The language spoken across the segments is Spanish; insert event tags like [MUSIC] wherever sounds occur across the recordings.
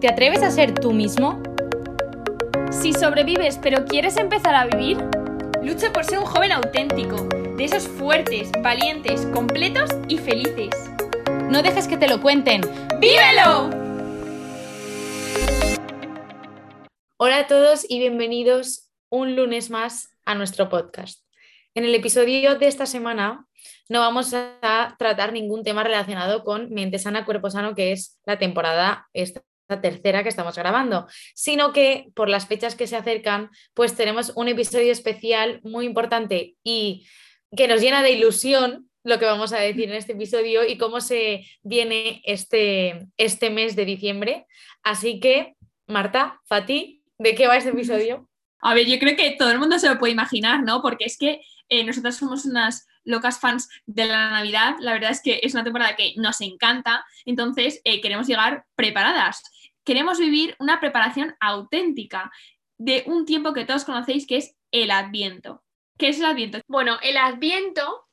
¿Te atreves a ser tú mismo? Si sobrevives pero quieres empezar a vivir, lucha por ser un joven auténtico, de esos fuertes, valientes, completos y felices. No dejes que te lo cuenten. ¡Vívelo! Hola a todos y bienvenidos un lunes más a nuestro podcast. En el episodio de esta semana no vamos a tratar ningún tema relacionado con mente sana, cuerpo sano, que es la temporada esta tercera que estamos grabando, sino que por las fechas que se acercan, pues tenemos un episodio especial muy importante y que nos llena de ilusión lo que vamos a decir en este episodio y cómo se viene este, este mes de diciembre. Así que, Marta, Fati, ¿de qué va este episodio? A ver, yo creo que todo el mundo se lo puede imaginar, ¿no? Porque es que eh, nosotros somos unas locas fans de la Navidad. La verdad es que es una temporada que nos encanta, entonces eh, queremos llegar preparadas. Queremos vivir una preparación auténtica de un tiempo que todos conocéis que es el Adviento. ¿Qué es el Adviento? Bueno, el Adviento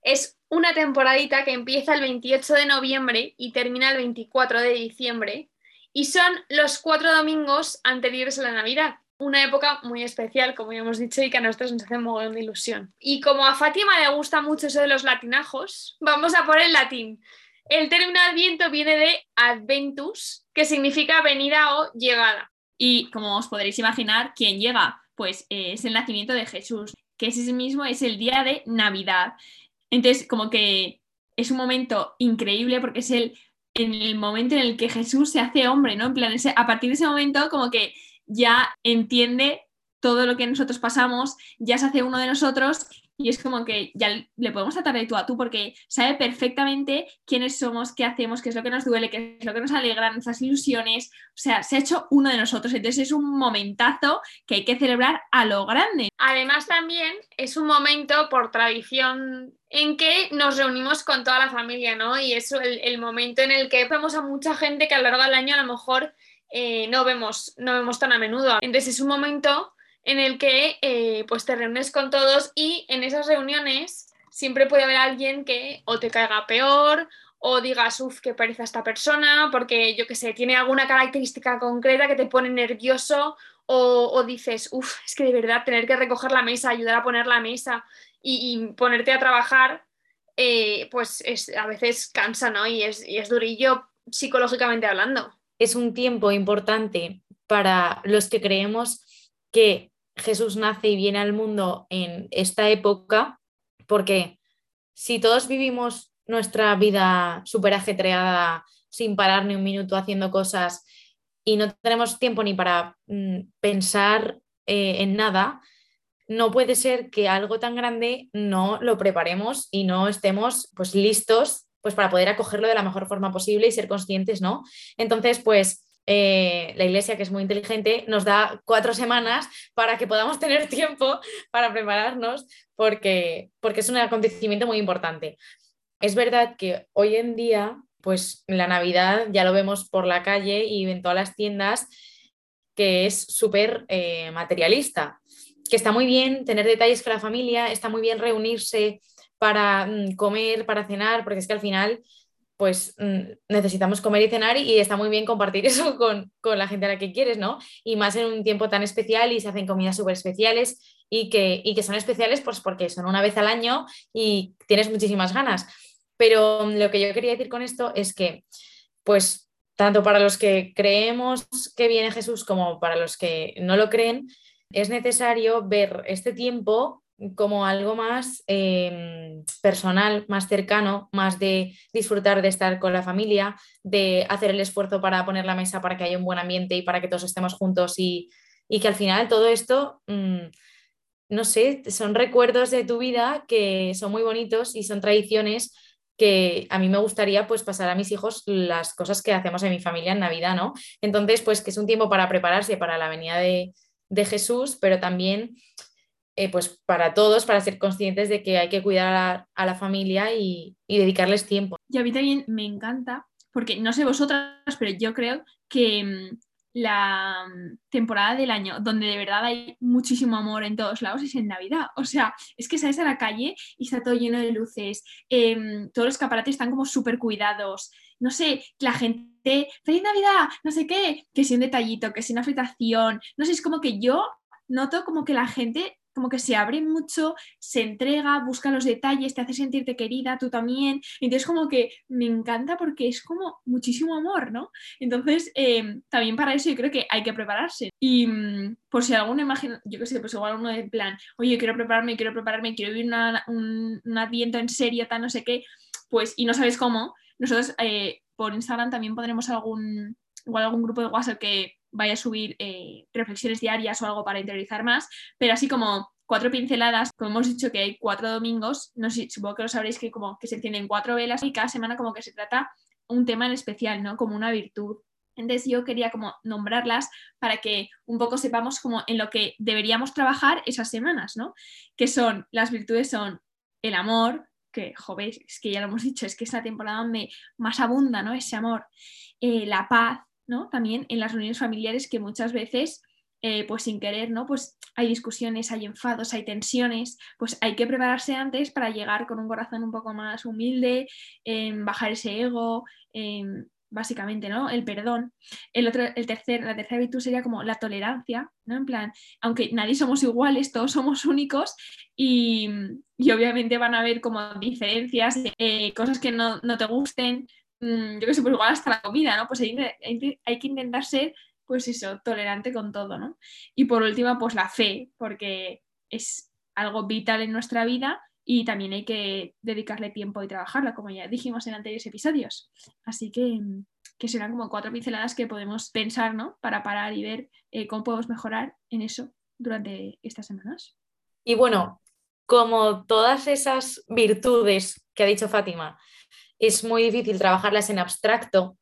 es una temporadita que empieza el 28 de noviembre y termina el 24 de diciembre y son los cuatro domingos anteriores a la Navidad una época muy especial, como ya hemos dicho, y que a nosotros nos hace un de ilusión. Y como a Fátima le gusta mucho eso de los latinajos, vamos a poner el latín. El término adviento viene de adventus, que significa venida o llegada. Y como os podréis imaginar, ¿quién llega? Pues eh, es el nacimiento de Jesús, que ese mismo es el día de Navidad. Entonces, como que es un momento increíble porque es el, en el momento en el que Jesús se hace hombre, ¿no? En plan, a partir de ese momento, como que ya entiende todo lo que nosotros pasamos, ya se hace uno de nosotros y es como que ya le podemos tratar de tú a tú porque sabe perfectamente quiénes somos, qué hacemos, qué es lo que nos duele, qué es lo que nos alegra, nuestras ilusiones. O sea, se ha hecho uno de nosotros. Entonces es un momentazo que hay que celebrar a lo grande. Además también es un momento por tradición en que nos reunimos con toda la familia, ¿no? Y es el, momento en el que vemos a mucha gente que a lo largo del año a lo mejor eh, no, vemos, no vemos tan a menudo. Entonces es un momento en el que eh, pues te reúnes con todos y en esas reuniones siempre puede haber alguien que o te caiga peor o digas, uff, qué pereza esta persona, porque yo qué sé, tiene alguna característica concreta que te pone nervioso o, dices, uff, es que de verdad tener que recoger la mesa, ayudar a poner la mesa y, ponerte a trabajar, eh, pues es, a veces cansa, ¿no? Y es, y es durillo psicológicamente hablando es un tiempo importante para los que creemos que Jesús nace y viene al mundo en esta época, porque si todos vivimos nuestra vida súper ajetreada, sin parar ni un minuto haciendo cosas y no tenemos tiempo ni para mm, pensar eh, en nada, no puede ser que algo tan grande no lo preparemos y no estemos pues listos pues para poder acogerlo de la mejor forma posible y ser conscientes, ¿no? Entonces, pues eh, la iglesia, que es muy inteligente, nos da cuatro semanas para que podamos tener [LAUGHS] tiempo para prepararnos porque, porque es un acontecimiento muy importante. Es verdad que hoy en día, pues la Navidad ya lo vemos por la calle y en todas las tiendas, que es súper eh, materialista, que está muy bien tener detalles con la familia, está muy bien reunirse para mm, comer, para cenar, porque es que al final pues mm, necesitamos comer y cenar y, está muy bien compartir [LAUGHS] eso con, la gente a la que quieres, ¿no? Y más en un tiempo tan especial y se hacen comidas súper especiales y que, que son especiales pues porque son una vez al año y tienes muchísimas ganas. Pero mm, lo que yo quería decir con esto es que, pues, tanto para los que creemos que viene Jesús como para los que no lo creen, es necesario ver este tiempo como algo más em, personal, más cercano, más de disfrutar de estar con la familia, de hacer el esfuerzo para poner la mesa para que haya un buen ambiente y para que todos estemos juntos y, que al final todo esto, mm, no sé, son recuerdos de tu vida que son muy bonitos y son tradiciones que a mí me gustaría pues pasar a mis hijos las cosas que hacemos en mi familia en Navidad, ¿no? Entonces, pues que es un tiempo para prepararse para la venida de, de Jesús, pero también eh, pues para todos, para ser conscientes de que hay que cuidar a, la familia y, dedicarles tiempo. Y a mí también me encanta, porque no sé vosotras, pero yo creo que mm, la mm, temporada del año donde de verdad hay muchísimo amor en todos lados es en Navidad. O sea, es que sales a la calle y está todo lleno de luces, em, todos los escaparates están como súper cuidados. No sé, la gente feliz Navidad, no sé qué, que si un detallito, que si una fritación, no sé, es como que yo noto como que la gente como que se abre mucho, se entrega, busca los detalles, te hace sentirte querida, tú también. Entonces como que me encanta porque es como muchísimo amor, ¿no? Entonces em, también para eso yo creo que hay que prepararse. Y mm, por si alguno imagina, yo qué sé, pues igual uno de plan, oye, quiero prepararme, quiero prepararme, quiero vivir un, un adviento en serio, tal, no sé qué, pues y no sabes cómo, nosotros eh, por Instagram también pondremos algún, igual algún grupo de WhatsApp que vaya a subir eh, reflexiones diarias o algo para interiorizar más, pero así como cuatro pinceladas, como hemos dicho que hay cuatro domingos, no sé, supongo que lo sabréis que como que se encienden cuatro velas y cada semana como que se trata un tema en especial, ¿no? Como una virtud. Entonces yo quería como nombrarlas para que un poco sepamos como en lo que deberíamos trabajar esas semanas, ¿no? Que son, las virtudes son el amor, que, joder, es que ya lo hemos dicho, es que esta temporada donde más abunda, ¿no? Ese amor, eh, la paz, ¿no? También en las reuniones familiares que muchas veces, eh, pues sin querer, ¿no? Pues hay discusiones, hay enfados, hay tensiones, pues hay que prepararse antes para llegar con un corazón un poco más humilde, bajar ese ego, básicamente, ¿no? El perdón. El otro, el tercer, la tercera virtud sería como la tolerancia, ¿no? En plan, aunque nadie somos iguales, todos somos únicos y, obviamente van a haber como diferencias, eh, cosas que no, te gusten, yo que sé, pues igual hasta la comida, ¿no? Pues hay, hay, que intentar ser, pues eso, tolerante con todo, ¿no? Y por último, pues la fe, porque es algo vital en nuestra vida y también hay que dedicarle tiempo y trabajarla, como ya dijimos en anteriores episodios. Así que, que serán como cuatro pinceladas que podemos pensar, ¿no? Para parar y ver eh, cómo podemos mejorar en eso durante estas semanas. Y bueno, como todas esas virtudes que ha dicho Fátima, es muy difícil trabajarlas en abstracto,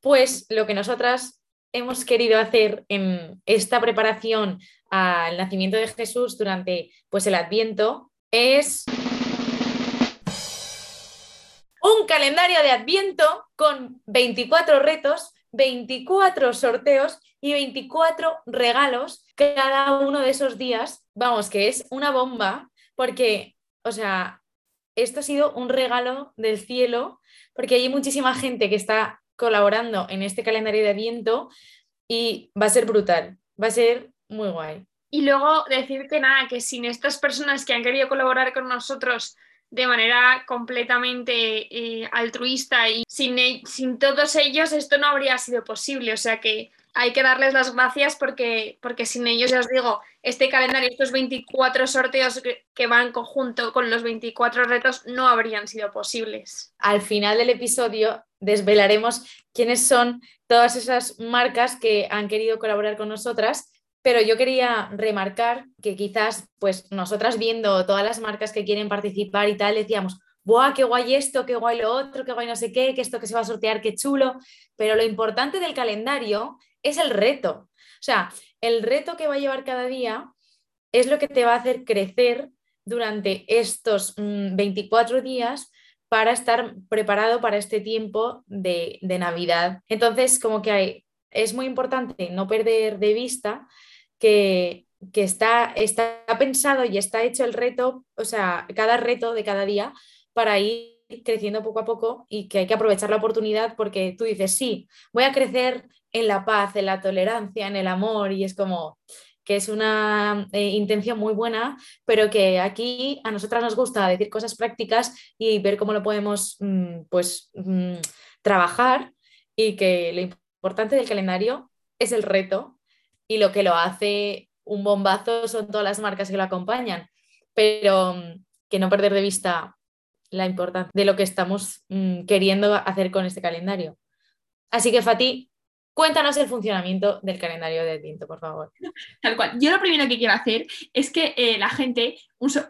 pues lo que nosotras hemos querido hacer en esta preparación al nacimiento de Jesús durante pues, el Adviento es un calendario de Adviento con 24 retos, 24 sorteos y 24 regalos cada uno de esos días. Vamos, que es una bomba porque, o sea, esto ha sido un regalo del cielo porque hay muchísima gente que está colaborando en este calendario de Adviento y va a ser brutal, va a ser muy guay. Y luego decir que nada, que sin estas personas que han querido colaborar con nosotros de manera completamente eh, altruista y sin, e, sin todos ellos esto no habría sido posible. O sea que hay que darles las gracias porque, porque sin ellos, ya os digo, este calendario, estos 24 sorteos que, que, van conjunto con los 24 retos no habrían sido posibles. Al final del episodio desvelaremos quiénes son todas esas marcas que han querido colaborar con nosotras pero yo quería remarcar que quizás, pues nosotras viendo todas las marcas que quieren participar y tal, decíamos, ¡buah, qué guay esto, qué guay lo otro, qué guay no sé qué, que esto que se va a sortear, qué chulo! Pero lo importante del calendario es el reto. O sea, el reto que va a llevar cada día es lo que te va a hacer crecer durante estos 24 mm, días para estar preparado para este tiempo de, Navidad. Entonces, como que hay, es muy importante no perder de vista que, está, está pensado y está hecho el reto, o sea, cada reto de cada día para ir creciendo poco a poco y que hay que aprovechar la oportunidad porque tú dices, sí, voy a crecer en la paz, en la tolerancia, en el amor y es como que es una eh, intención muy buena, pero que aquí a nosotras nos gusta decir cosas prácticas y ver cómo lo podemos mm, pues, mm, trabajar y que lo importante del calendario es el reto y lo que lo hace un bombazo son todas las marcas que lo acompañan, pero mm, que no perder de vista la importancia de lo que estamos queriendo hacer con este calendario. Así que, Fati, cuéntanos el funcionamiento del calendario de Adviento, por favor. Tal cual. Yo lo primero que quiero hacer es que eh, la gente,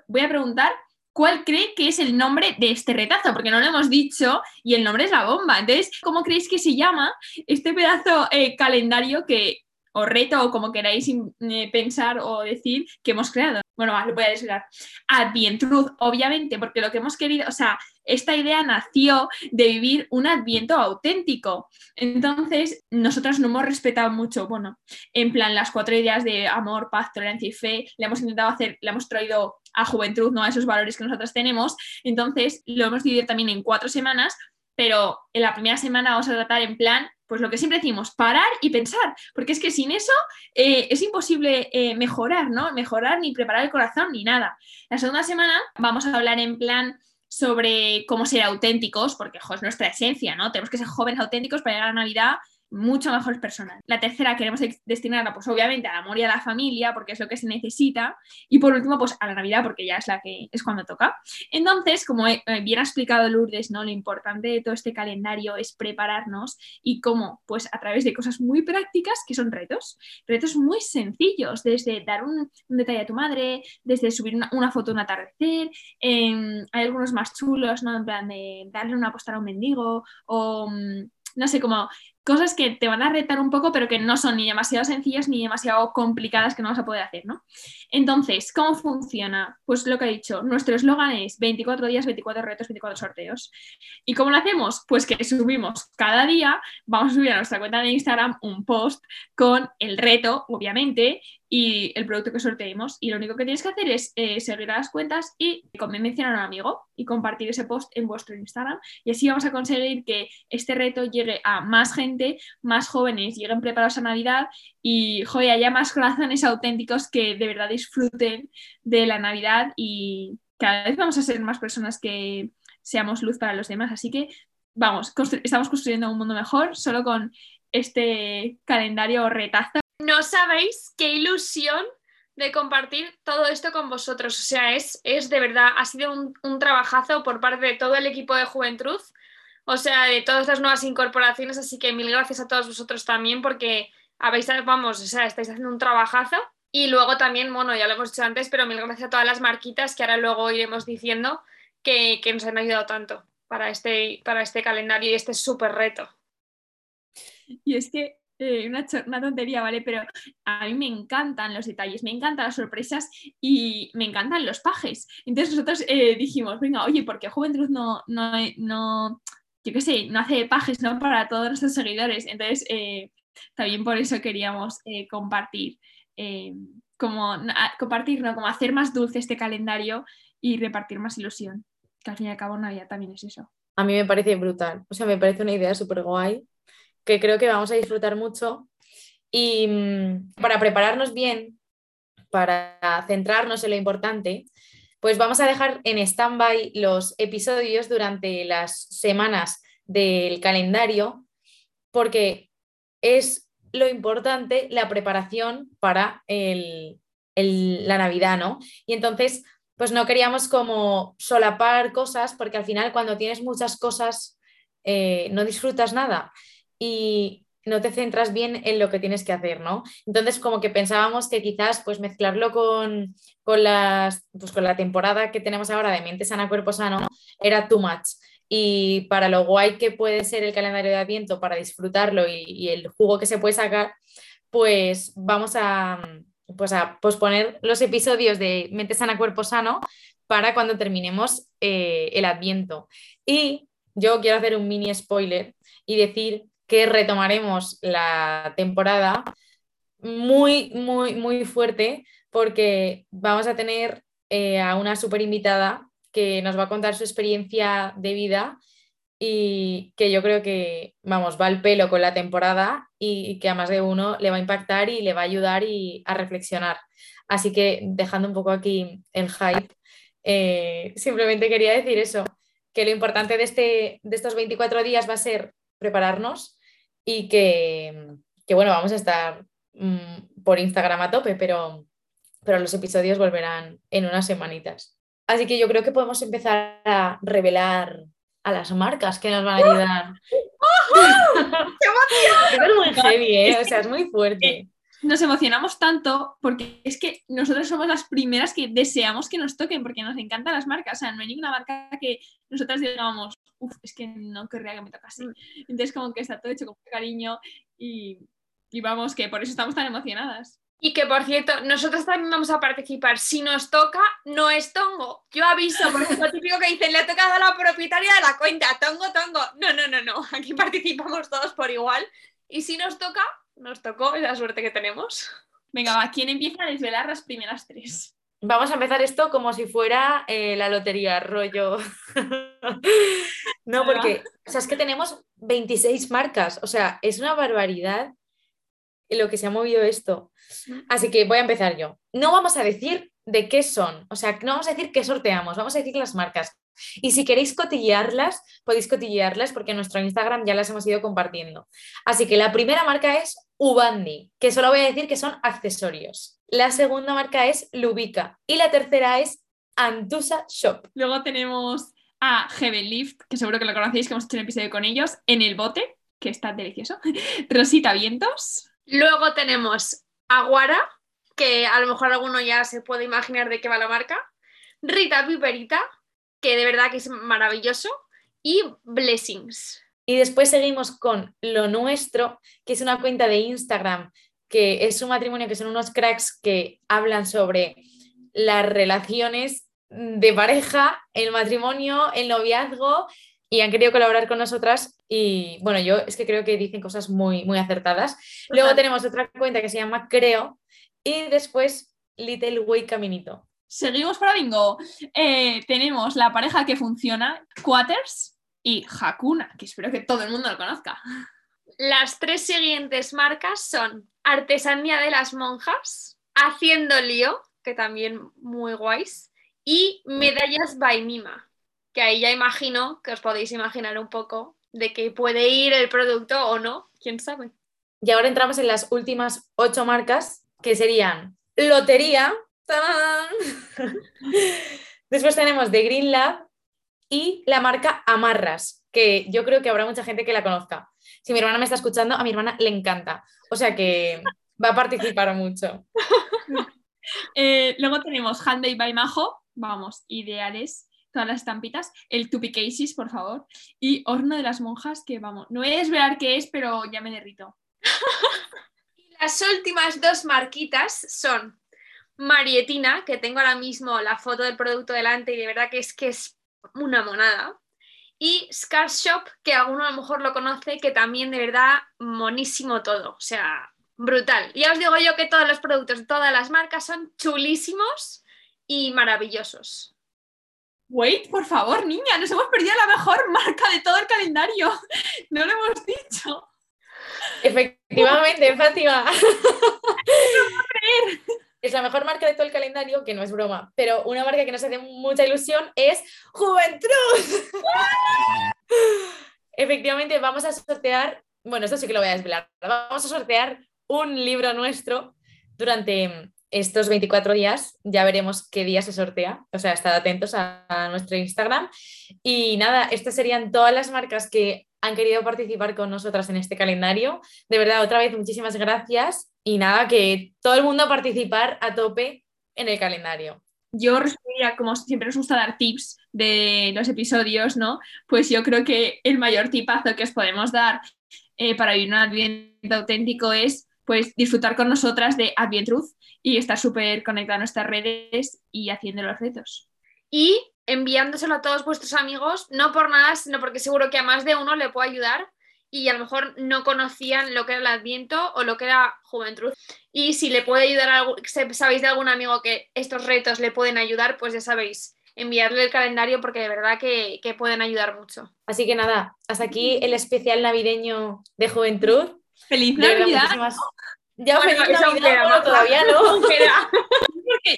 voy a preguntar cuál cree que es el nombre de este retazo, porque no lo hemos dicho y el nombre es la bomba. Entonces, ¿cómo creéis que se llama este pedazo eh, calendario que, o reto o como queráis eh, pensar o decir que hemos creado. Bueno, lo voy a desvelar. Advientruth, obviamente, porque lo que hemos querido, o sea, esta idea nació de vivir un adviento auténtico. Entonces, nosotras no hemos respetado mucho, bueno, en plan las cuatro ideas de amor, paz, tolerancia y fe, le hemos intentado hacer, le hemos traído a juventud, ¿no? A esos valores que nosotras tenemos. Entonces, lo hemos dividido también en cuatro semanas, pero en la primera semana vamos a tratar en plan pues lo que siempre decimos, parar y pensar, porque es que sin eso eh, es imposible eh, mejorar, ¿no? Mejorar ni preparar el corazón ni nada. La segunda semana vamos a hablar en plan sobre cómo ser auténticos, porque es nuestra esencia, ¿no? Tenemos que ser jóvenes auténticos para llegar a Navidad mucho mejores personas. La tercera queremos destinarla, pues obviamente al amor y a la familia, porque es lo que se necesita. Y por último, pues a la Navidad, porque ya es la que es cuando toca. Entonces, como eh, bien ha explicado Lourdes, ¿no? Lo importante de todo este calendario es prepararnos y cómo, pues a través de cosas muy prácticas, que son retos, retos muy sencillos, desde dar un, detalle a tu madre, desde subir una, foto de un atardecer, em, hay algunos más chulos, ¿no? En plan de darle una postal a un mendigo o mm, no sé, como cosas que te van a retar un poco, pero que no son ni demasiado sencillas ni demasiado complicadas que no vas a poder hacer, ¿no? Entonces, ¿cómo funciona? Pues lo que he dicho, nuestro eslogan es 24 días, 24 retos, 24 sorteos. ¿Y cómo lo hacemos? Pues que subimos cada día, vamos a subir a nuestra cuenta de Instagram un post con el reto, obviamente, y el producto que sorteemos. Y lo único que tienes que hacer es eh, seguir a las cuentas y mencionar a un amigo y compartir ese post en vuestro Instagram. Y así vamos a conseguir que este reto llegue a más gente, más jóvenes lleguen preparados a Navidad y joder, haya más corazones auténticos que de verdad disfruten de la Navidad y cada vez vamos a ser más personas que seamos luz para los demás. Así que vamos, estamos construyendo un mundo mejor solo con este calendario retazo no sabéis qué ilusión de compartir todo esto con vosotros. O sea, es, es de verdad, ha sido un, trabajazo por parte de todo el equipo de Juventud, o sea, de todas las nuevas incorporaciones, así que mil gracias a todos vosotros también porque habéis, vamos, o sea, estáis haciendo un trabajazo. Y luego también, bueno, ya lo hemos dicho antes, pero mil gracias a todas las marquitas que ahora luego iremos diciendo que, que nos han ayudado tanto para este, para este calendario y este súper reto. Y es que eh, una, tontería, ¿vale? Pero a mí me encantan los detalles, me encantan las sorpresas y me encantan los pajes. Entonces nosotros eh, dijimos, venga, oye, ¿por qué Juventud no, no, no, yo qué sé, no hace pajes, ¿no? Para todos nuestros seguidores. Entonces, eh, también por eso queríamos compartir, como, compartir, ¿no? Como hacer más dulce este calendario y repartir más ilusión, que al fin y al cabo Navidad también es eso. A mí me parece brutal, o sea, me parece una idea súper guay que creo que vamos a disfrutar mucho. Y mm, para prepararnos bien, para centrarnos en lo importante, pues vamos a dejar en stand-by los episodios durante las semanas del calendario, porque es lo importante la preparación para la Navidad, ¿no? Y entonces, pues no queríamos como solapar cosas, porque al final cuando tienes muchas cosas, eh, no disfrutas nada y no te centras bien en lo que tienes que hacer, ¿no? Entonces, como que pensábamos que quizás pues mezclarlo con, las, pues, con la temporada que tenemos ahora de mente sana, cuerpo sano, era too much. Y para lo guay que puede ser el calendario de Adviento, para disfrutarlo y, el jugo que se puede sacar, pues vamos a, pues a posponer los episodios de mente sana, cuerpo sano para cuando terminemos eh, el Adviento. Y yo quiero hacer un mini spoiler y decir que retomaremos la temporada muy, muy, muy fuerte porque vamos a tener eh, a una super invitada que nos va a contar su experiencia de vida y que yo creo que, vamos, va al pelo con la temporada y, que a más de uno le va a impactar y le va a ayudar y a reflexionar. Así que dejando un poco aquí el hype, eh, simplemente quería decir eso, que lo importante de, este, de estos 24 días va a ser prepararnos, y que, bueno, vamos a estar mm, por Instagram a tope, pero, pero los episodios volverán en unas semanitas. Así que yo creo que podemos empezar a revelar a las marcas que nos van a ayudar. [LAUGHS] es muy [LAUGHS] heavy, ¿eh? o sea, es muy fuerte nos emocionamos tanto porque es que nosotros somos las primeras que deseamos que nos toquen porque nos encantan las marcas. O sea, no hay ninguna marca que nosotras digamos, uff, es que no querría que me tocase. Mm. Entonces, como que está todo hecho con cariño y, y vamos, que por eso estamos tan emocionadas. Y que por cierto, nosotros también vamos a participar. Si nos toca, no es tongo. Yo aviso, porque es lo típico que dicen, le ha tocado a la propietaria de la cuenta, tongo, tongo. No, no, no, no. Aquí participamos todos por igual. Y si nos toca, nos tocó, es la suerte que tenemos. Venga, va, ¿quién empieza a desvelar las primeras tres? vamos a empezar esto como si fuera eh, la lotería, rollo. [LAUGHS] no, porque, o sea, es que tenemos 26 marcas, o sea, es una barbaridad lo que se ha movido esto. Así que voy a empezar yo. No vamos a decir de qué son, o sea, no vamos a decir qué sorteamos, vamos a decir las marcas. Y si queréis cotillearlas, podéis cotillearlas porque en nuestro Instagram ya las hemos ido compartiendo. Así que la primera marca es Ubandi, que solo voy a decir que son accesorios. La segunda marca es Lubica y la tercera es Antusa Shop. Luego tenemos a Heaven Lift, que seguro que lo conocéis, que hemos hecho un episodio con ellos, en el bote, que está delicioso. [LAUGHS] Rosita Vientos. Luego tenemos Aguara, que a lo mejor alguno ya se puede imaginar de qué va la marca. Rita Piperita, que de verdad que es maravilloso. Y Blessings. Y después seguimos con Lo Nuestro, que es una cuenta de Instagram, que es un matrimonio que son unos cracks que hablan sobre las relaciones de pareja, el matrimonio, el noviazgo y han querido colaborar con nosotras y bueno, yo es que creo que dicen cosas muy, muy acertadas. Luego tenemos otra cuenta que se llama Creo y después Little Way Caminito. Seguimos para bingo. Eh, tenemos la pareja que funciona, Quaters y Hakuna, que espero que todo el mundo lo conozca. Las tres siguientes marcas son Artesanía de las Monjas, Haciendo Lío, que también muy guays, y Medallas by Mima que ahí ya imagino que os podéis imaginar un poco de que puede ir el producto o no, quién sabe. Y ahora entramos en las últimas ocho marcas, que serían Lotería, después tenemos The Green Lab y la marca Amarras, que yo creo que habrá mucha gente que la conozca. Si mi hermana me está escuchando, a mi hermana le encanta. O sea que va a participar mucho. [LAUGHS] Eh, luego tenemos Handmade by Majo, vamos, ideales todas las estampitas, el Tupi Cases, por favor, y Horno de las Monjas, que vamos, no voy a desvelar qué es, pero ya me derrito. [LAUGHS] y las últimas dos marquitas son Marietina, que tengo ahora mismo la foto del producto delante y de verdad que es que es una monada. Y Scar Shop, que alguno a lo mejor lo conoce, que también de verdad monísimo todo. O sea, brutal. Ya os digo yo que todos los productos de todas las marcas son chulísimos y maravillosos. Wait, por favor, niña, nos hemos perdido la mejor marca de todo el calendario. [LAUGHS] No lo hemos dicho. Efectivamente, Fátima. [LAUGHS] es la mejor marca de todo el calendario, que no es broma, pero una marca que nos hace mucha ilusión es Juventud. [LAUGHS] Efectivamente, vamos a sortear, bueno, esto sí que lo voy a desvelar, vamos a sortear un libro nuestro durante estos 24 días ya veremos qué día se sortea, o sea, estad atentos a, nuestro Instagram. Y nada, estas serían todas las marcas que han querido participar con nosotras en este calendario. De verdad, otra vez, muchísimas gracias y nada, que todo el mundo a participar a tope en el calendario. Yo resumiría, como siempre nos gusta dar tips de los episodios, ¿no? Pues yo creo que el mayor tipazo que os podemos dar eh, para vivir un adviento auténtico es pues disfrutar con nosotras de Advent Truth y estar súper conectada a nuestras redes y haciendo los retos. Y enviándoselo a todos vuestros amigos, no por nada, sino porque seguro que a más de uno le puede ayudar y a lo mejor no conocían lo que era el Adviento o lo que era Juventud. Y si le puede ayudar, a, sabéis de algún amigo que estos retos le pueden ayudar, pues ya sabéis, enviarle el calendario porque de verdad que, que pueden ayudar mucho. Así que nada, hasta aquí el especial navideño de Juventud. ¡Feliz Navidad! Ya, feliz Navidad, todavía no. [LAUGHS]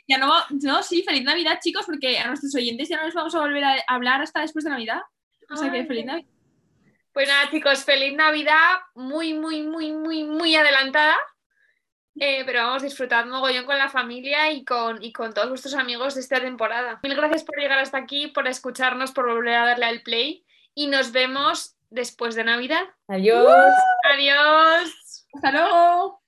ya no, no, sí, feliz Navidad, chicos, porque a nuestros oyentes ya no les vamos a volver a hablar hasta después de Navidad. O sea que feliz Navidad. Pues nada, chicos, feliz Navidad, muy, muy, muy, muy, muy adelantada. Eh, pero vamos, disfrutad mogollón con la familia y con, y con todos vuestros amigos de esta temporada. Mil gracias por llegar hasta aquí, por escucharnos, por volver a darle al play y nos vemos después de Navidad. Adiós. Adiós. Hasta luego.